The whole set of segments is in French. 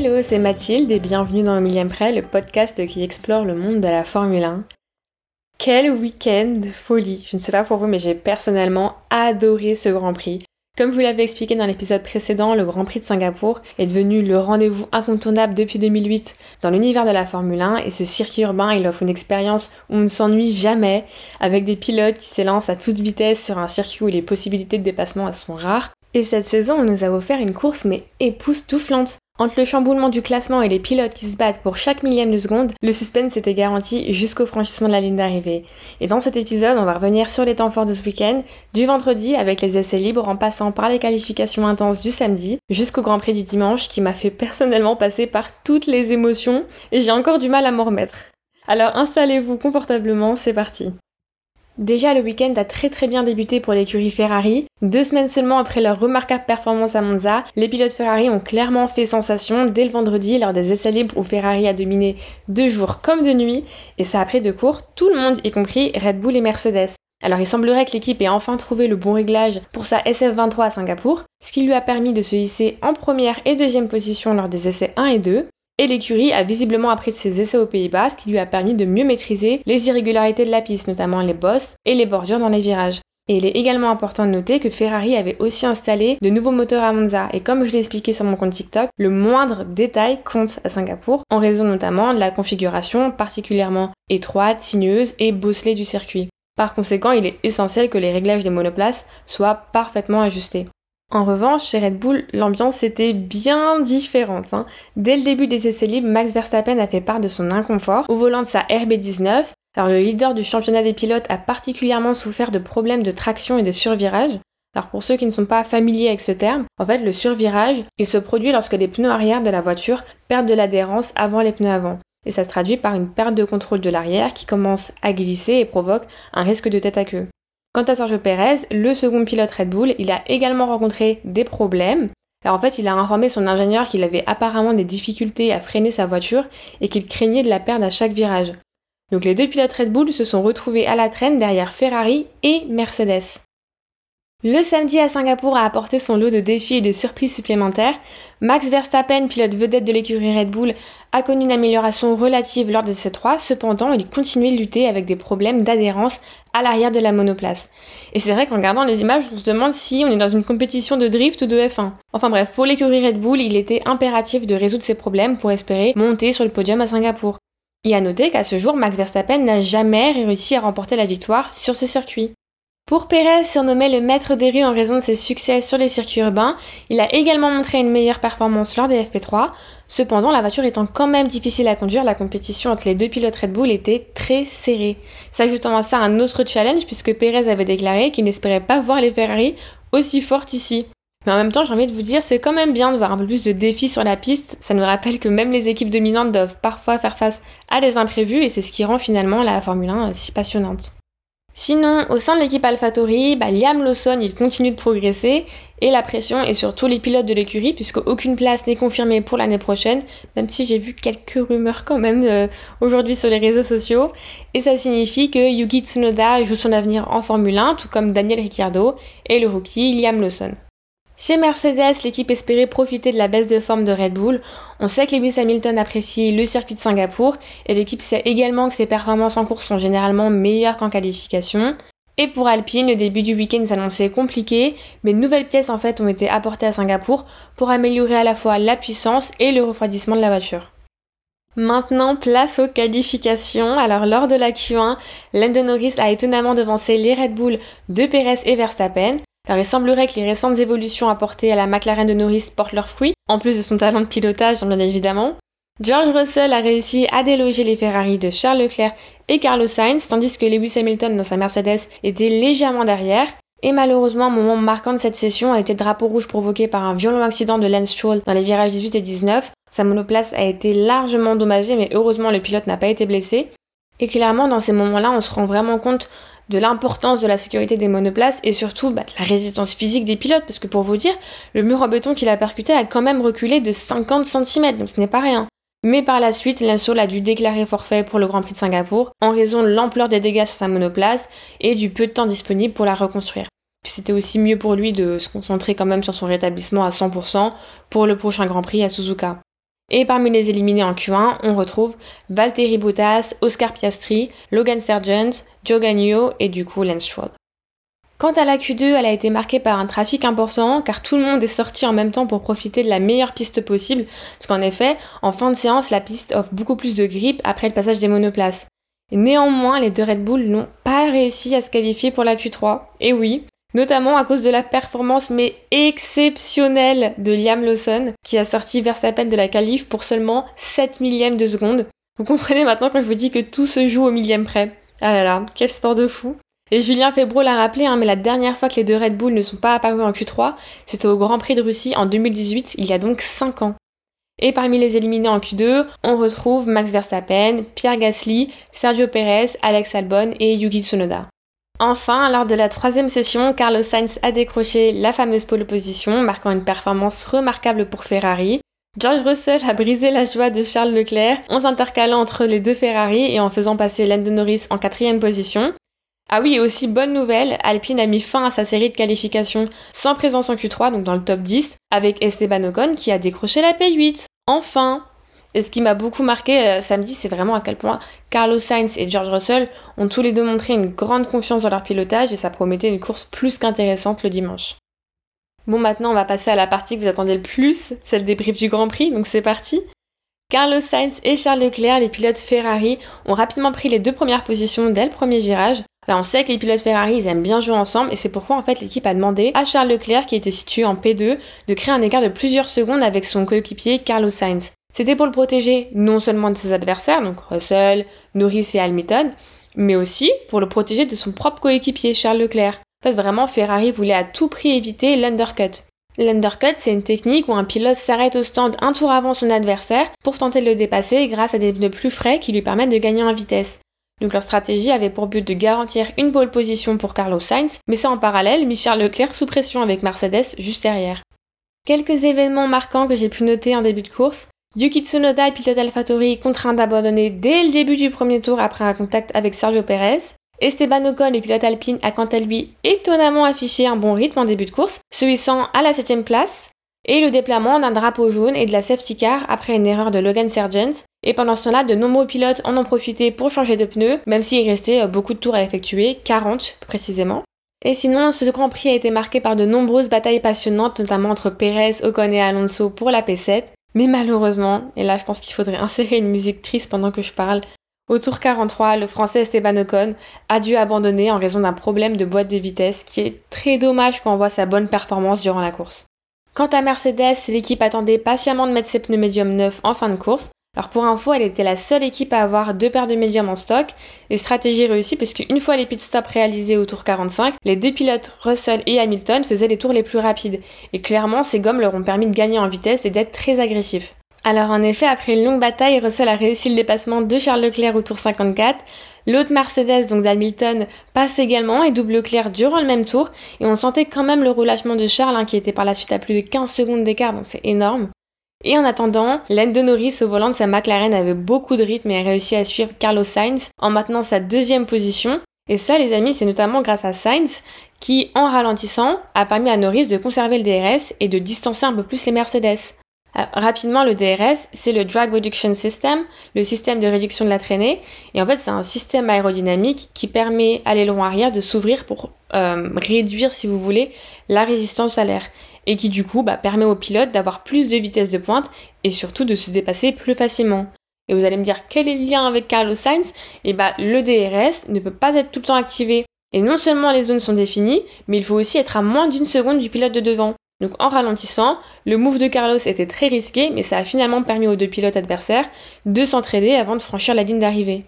Hello, c'est Mathilde et bienvenue dans le millième près, le podcast qui explore le monde de la Formule 1. Quel week-end folie Je ne sais pas pour vous, mais j'ai personnellement adoré ce Grand Prix. Comme vous l'avez expliqué dans l'épisode précédent, le Grand Prix de Singapour est devenu le rendez-vous incontournable depuis 2008 dans l'univers de la Formule 1 et ce circuit urbain, il offre une expérience où on ne s'ennuie jamais avec des pilotes qui s'élancent à toute vitesse sur un circuit où les possibilités de dépassement sont rares. Et cette saison, on nous a offert une course mais époustouflante. Entre le chamboulement du classement et les pilotes qui se battent pour chaque millième de seconde, le suspense était garanti jusqu'au franchissement de la ligne d'arrivée. Et dans cet épisode, on va revenir sur les temps forts de ce week-end, du vendredi avec les essais libres en passant par les qualifications intenses du samedi, jusqu'au Grand Prix du dimanche qui m'a fait personnellement passer par toutes les émotions et j'ai encore du mal à m'en remettre. Alors installez-vous confortablement, c'est parti. Déjà, le week-end a très très bien débuté pour l'écurie Ferrari. Deux semaines seulement après leur remarquable performance à Monza, les pilotes Ferrari ont clairement fait sensation dès le vendredi lors des essais libres où Ferrari a dominé de jour comme de nuit, et ça a pris de court tout le monde, y compris Red Bull et Mercedes. Alors il semblerait que l'équipe ait enfin trouvé le bon réglage pour sa SF23 à Singapour, ce qui lui a permis de se hisser en première et deuxième position lors des essais 1 et 2, et l'écurie a visiblement appris de ses essais aux Pays-Bas, ce qui lui a permis de mieux maîtriser les irrégularités de la piste, notamment les bosses et les bordures dans les virages. Et il est également important de noter que Ferrari avait aussi installé de nouveaux moteurs à Monza. Et comme je l'ai expliqué sur mon compte TikTok, le moindre détail compte à Singapour, en raison notamment de la configuration particulièrement étroite, sinueuse et bosselée du circuit. Par conséquent, il est essentiel que les réglages des monoplaces soient parfaitement ajustés. En revanche, chez Red Bull, l'ambiance était bien différente. Hein. Dès le début des essais libres, Max Verstappen a fait part de son inconfort au volant de sa RB19. Alors le leader du championnat des pilotes a particulièrement souffert de problèmes de traction et de survirage. Alors pour ceux qui ne sont pas familiers avec ce terme, en fait le survirage, il se produit lorsque les pneus arrière de la voiture perdent de l'adhérence avant les pneus avant. Et ça se traduit par une perte de contrôle de l'arrière qui commence à glisser et provoque un risque de tête à queue. Quant à Sergio Perez, le second pilote Red Bull, il a également rencontré des problèmes. Alors en fait, il a informé son ingénieur qu'il avait apparemment des difficultés à freiner sa voiture et qu'il craignait de la perdre à chaque virage. Donc les deux pilotes Red Bull se sont retrouvés à la traîne derrière Ferrari et Mercedes. Le samedi à Singapour a apporté son lot de défis et de surprises supplémentaires. Max Verstappen, pilote vedette de l'écurie Red Bull, a connu une amélioration relative lors de ces trois, cependant il continuait de lutter avec des problèmes d'adhérence à l'arrière de la monoplace. Et c'est vrai qu'en regardant les images, on se demande si on est dans une compétition de drift ou de F1. Enfin bref, pour l'écurie Red Bull, il était impératif de résoudre ces problèmes pour espérer monter sur le podium à Singapour. Et à noter qu'à ce jour, Max Verstappen n'a jamais réussi à remporter la victoire sur ce circuit. Pour Pérez, surnommé le maître des rues en raison de ses succès sur les circuits urbains, il a également montré une meilleure performance lors des FP3. Cependant, la voiture étant quand même difficile à conduire, la compétition entre les deux pilotes Red Bull était très serrée. S'ajoutant à ça un autre challenge puisque Pérez avait déclaré qu'il n'espérait pas voir les Ferrari aussi fortes ici. Mais en même temps, j'ai envie de vous dire, c'est quand même bien de voir un peu plus de défis sur la piste. Ça nous rappelle que même les équipes dominantes doivent parfois faire face à des imprévus et c'est ce qui rend finalement la Formule 1 si passionnante. Sinon, au sein de l'équipe AlphaTauri, bah, Liam Lawson il continue de progresser et la pression est sur tous les pilotes de l'écurie puisque aucune place n'est confirmée pour l'année prochaine, même si j'ai vu quelques rumeurs quand même euh, aujourd'hui sur les réseaux sociaux. Et ça signifie que Yuki Tsunoda joue son avenir en Formule 1, tout comme Daniel Ricciardo et le rookie Liam Lawson. Chez Mercedes, l'équipe espérait profiter de la baisse de forme de Red Bull. On sait que Lewis Hamilton apprécie le circuit de Singapour et l'équipe sait également que ses performances en course sont généralement meilleures qu'en qualification. Et pour Alpine, le début du week-end s'annonçait compliqué, mais de nouvelles pièces en fait ont été apportées à Singapour pour améliorer à la fois la puissance et le refroidissement de la voiture. Maintenant, place aux qualifications. Alors, lors de la Q1, Lando Norris a étonnamment devancé les Red Bull de Perez et Verstappen. Alors il semblerait que les récentes évolutions apportées à la McLaren de Norris portent leurs fruits, en plus de son talent de pilotage bien évidemment. George Russell a réussi à déloger les Ferrari de Charles Leclerc et Carlos Sainz, tandis que Lewis Hamilton dans sa Mercedes était légèrement derrière. Et malheureusement, un moment marquant de cette session a été le drapeau rouge provoqué par un violent accident de Lance Stroll dans les virages 18 et 19. Sa monoplace a été largement endommagée, mais heureusement le pilote n'a pas été blessé. Et clairement, dans ces moments-là, on se rend vraiment compte de l'importance de la sécurité des monoplaces et surtout bah, de la résistance physique des pilotes, parce que pour vous dire, le mur en béton qu'il a percuté a quand même reculé de 50 cm, donc ce n'est pas rien. Mais par la suite, Linsol a dû déclarer forfait pour le Grand Prix de Singapour en raison de l'ampleur des dégâts sur sa monoplace et du peu de temps disponible pour la reconstruire. C'était aussi mieux pour lui de se concentrer quand même sur son rétablissement à 100% pour le prochain Grand Prix à Suzuka. Et parmi les éliminés en Q1, on retrouve Valtteri Bottas, Oscar Piastri, Logan Sargent, Joe Gagnon et du coup Lance Stroll. Quant à la Q2, elle a été marquée par un trafic important car tout le monde est sorti en même temps pour profiter de la meilleure piste possible, parce qu'en effet, en fin de séance, la piste offre beaucoup plus de grip après le passage des monoplaces. néanmoins, les deux Red Bull n'ont pas réussi à se qualifier pour la Q3. Et oui, notamment à cause de la performance mais exceptionnelle de Liam Lawson, qui a sorti Verstappen de la qualif pour seulement 7 millièmes de seconde. Vous comprenez maintenant quand je vous dis que tout se joue au millième près. Ah là là, quel sport de fou et Julien Febro l'a rappelé, hein, mais la dernière fois que les deux Red Bull ne sont pas apparus en Q3, c'était au Grand Prix de Russie en 2018, il y a donc 5 ans. Et parmi les éliminés en Q2, on retrouve Max Verstappen, Pierre Gasly, Sergio Perez, Alex Albon et Yuki Tsunoda. Enfin, lors de la troisième session, Carlos Sainz a décroché la fameuse pole position, marquant une performance remarquable pour Ferrari. George Russell a brisé la joie de Charles Leclerc en s'intercalant entre les deux Ferrari et en faisant passer Lando Norris en quatrième position. Ah oui, aussi bonne nouvelle, Alpine a mis fin à sa série de qualifications sans présence en Q3, donc dans le top 10, avec Esteban Ocon qui a décroché la P8. Enfin Et ce qui m'a beaucoup marqué euh, samedi, c'est vraiment à quel point Carlos Sainz et George Russell ont tous les deux montré une grande confiance dans leur pilotage et ça promettait une course plus qu'intéressante le dimanche. Bon, maintenant on va passer à la partie que vous attendez le plus, celle des briefs du Grand Prix, donc c'est parti Carlos Sainz et Charles Leclerc, les pilotes Ferrari, ont rapidement pris les deux premières positions dès le premier virage, Là, on sait que les pilotes Ferrari, ils aiment bien jouer ensemble et c'est pourquoi en fait l'équipe a demandé à Charles Leclerc, qui était situé en P2, de créer un écart de plusieurs secondes avec son coéquipier Carlos Sainz. C'était pour le protéger non seulement de ses adversaires, donc Russell, Norris et Hamilton, mais aussi pour le protéger de son propre coéquipier Charles Leclerc. En fait, vraiment, Ferrari voulait à tout prix éviter l'undercut. L'undercut, c'est une technique où un pilote s'arrête au stand un tour avant son adversaire pour tenter de le dépasser grâce à des pneus plus frais qui lui permettent de gagner en vitesse. Donc leur stratégie avait pour but de garantir une pole position pour Carlos Sainz, mais ça en parallèle Michel Leclerc sous pression avec Mercedes juste derrière. Quelques événements marquants que j'ai pu noter en début de course. Yuki Tsunoda, pilote AlphaTauri, contraint d'abandonner dès le début du premier tour après un contact avec Sergio Perez. Esteban Ocon, le pilote alpine, a quant à lui étonnamment affiché un bon rythme en début de course, se hissant à la 7 place, et le déploiement d'un drapeau jaune et de la safety car après une erreur de Logan Sargent, et pendant ce temps-là, de nombreux pilotes en ont profité pour changer de pneus, même s'il restait euh, beaucoup de tours à effectuer, 40 précisément. Et sinon, ce Grand Prix a été marqué par de nombreuses batailles passionnantes, notamment entre Perez, Ocon et Alonso pour la P7. Mais malheureusement, et là je pense qu'il faudrait insérer une musique triste pendant que je parle, au tour 43, le français Esteban Ocon a dû abandonner en raison d'un problème de boîte de vitesse qui est très dommage quand on voit sa bonne performance durant la course. Quant à Mercedes, l'équipe attendait patiemment de mettre ses pneus médium neufs en fin de course, alors pour info, elle était la seule équipe à avoir deux paires de médiums en stock, et stratégie réussie puisque une fois les pit stops réalisés au tour 45, les deux pilotes Russell et Hamilton faisaient les tours les plus rapides, et clairement ces gommes leur ont permis de gagner en vitesse et d'être très agressifs. Alors en effet, après une longue bataille, Russell a réussi le dépassement de Charles Leclerc au tour 54, L'autre Mercedes, donc d'Hamilton, passe également et double Leclerc durant le même tour. Et on sentait quand même le relâchement de Charles, hein, qui était par la suite à plus de 15 secondes d'écart, donc c'est énorme. Et en attendant, Lando Norris au volant de sa McLaren avait beaucoup de rythme et a réussi à suivre Carlos Sainz en maintenant sa deuxième position. Et ça, les amis, c'est notamment grâce à Sainz qui, en ralentissant, a permis à Norris de conserver le DRS et de distancer un peu plus les Mercedes. Rapidement, le DRS, c'est le Drag Reduction System, le système de réduction de la traînée. Et en fait, c'est un système aérodynamique qui permet à l'aileron arrière de s'ouvrir pour euh, réduire, si vous voulez, la résistance à l'air et qui du coup bah, permet au pilote d'avoir plus de vitesse de pointe et surtout de se dépasser plus facilement. Et vous allez me dire quel est le lien avec Carlos Sainz? Et eh bah le DRS ne peut pas être tout le temps activé. Et non seulement les zones sont définies, mais il faut aussi être à moins d'une seconde du pilote de devant. Donc en ralentissant, le move de Carlos était très risqué, mais ça a finalement permis aux deux pilotes adversaires de s'entraider avant de franchir la ligne d'arrivée.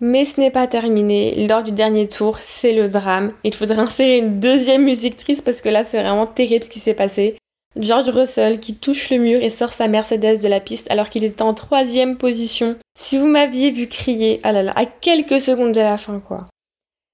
Mais ce n'est pas terminé. Lors du dernier tour, c'est le drame. Il faudrait insérer une deuxième musique triste parce que là, c'est vraiment terrible ce qui s'est passé. George Russell qui touche le mur et sort sa Mercedes de la piste alors qu'il était en troisième position. Si vous m'aviez vu crier, ah là là, à quelques secondes de la fin quoi.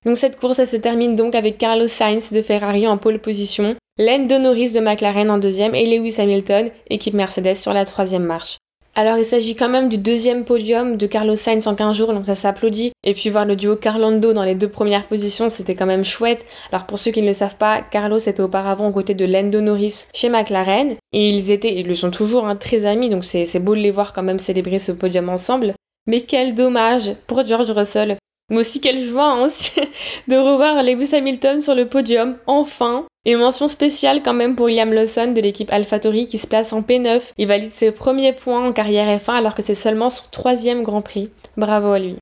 Donc cette course, elle se termine donc avec Carlos Sainz de Ferrari en pole position, Lando Norris de McLaren en deuxième et Lewis Hamilton, équipe Mercedes, sur la troisième marche. Alors il s'agit quand même du deuxième podium de Carlos Sainz en 15 jours, donc ça s'applaudit. Et puis voir le duo Carlando dans les deux premières positions, c'était quand même chouette. Alors pour ceux qui ne le savent pas, Carlos était auparavant aux côtés de Lando Norris chez McLaren, et ils étaient, ils le sont toujours, hein, très amis, donc c'est beau de les voir quand même célébrer ce podium ensemble. Mais quel dommage pour George Russell. Moi aussi, quelle joie hein, de revoir Lewis Hamilton sur le podium, enfin et mention spéciale quand même pour Liam Lawson de l'équipe AlphaTauri qui se place en P9. Il valide ses premiers points en carrière F1 alors que c'est seulement son troisième Grand Prix. Bravo à lui.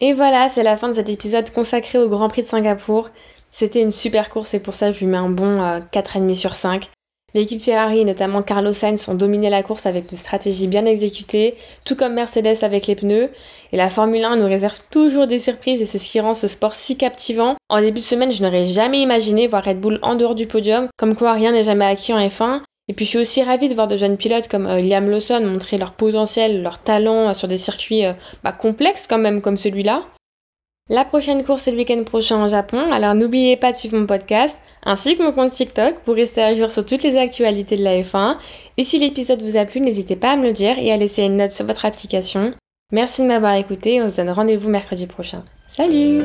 Et voilà, c'est la fin de cet épisode consacré au Grand Prix de Singapour. C'était une super course et pour ça je lui mets un bon 4,5 euh, sur 5. L'équipe Ferrari, notamment Carlos Sainz, ont dominé la course avec une stratégie bien exécutée, tout comme Mercedes avec les pneus. Et la Formule 1 nous réserve toujours des surprises et c'est ce qui rend ce sport si captivant. En début de semaine, je n'aurais jamais imaginé voir Red Bull en dehors du podium, comme quoi rien n'est jamais acquis en F1. Et puis je suis aussi ravie de voir de jeunes pilotes comme euh, Liam Lawson montrer leur potentiel, leur talent euh, sur des circuits euh, bah, complexes quand même comme celui-là. La prochaine course est le week-end prochain en Japon, alors n'oubliez pas de suivre mon podcast ainsi que mon compte TikTok pour rester à jour sur toutes les actualités de la F1. Et si l'épisode vous a plu, n'hésitez pas à me le dire et à laisser une note sur votre application. Merci de m'avoir écouté, on se donne rendez-vous mercredi prochain. Salut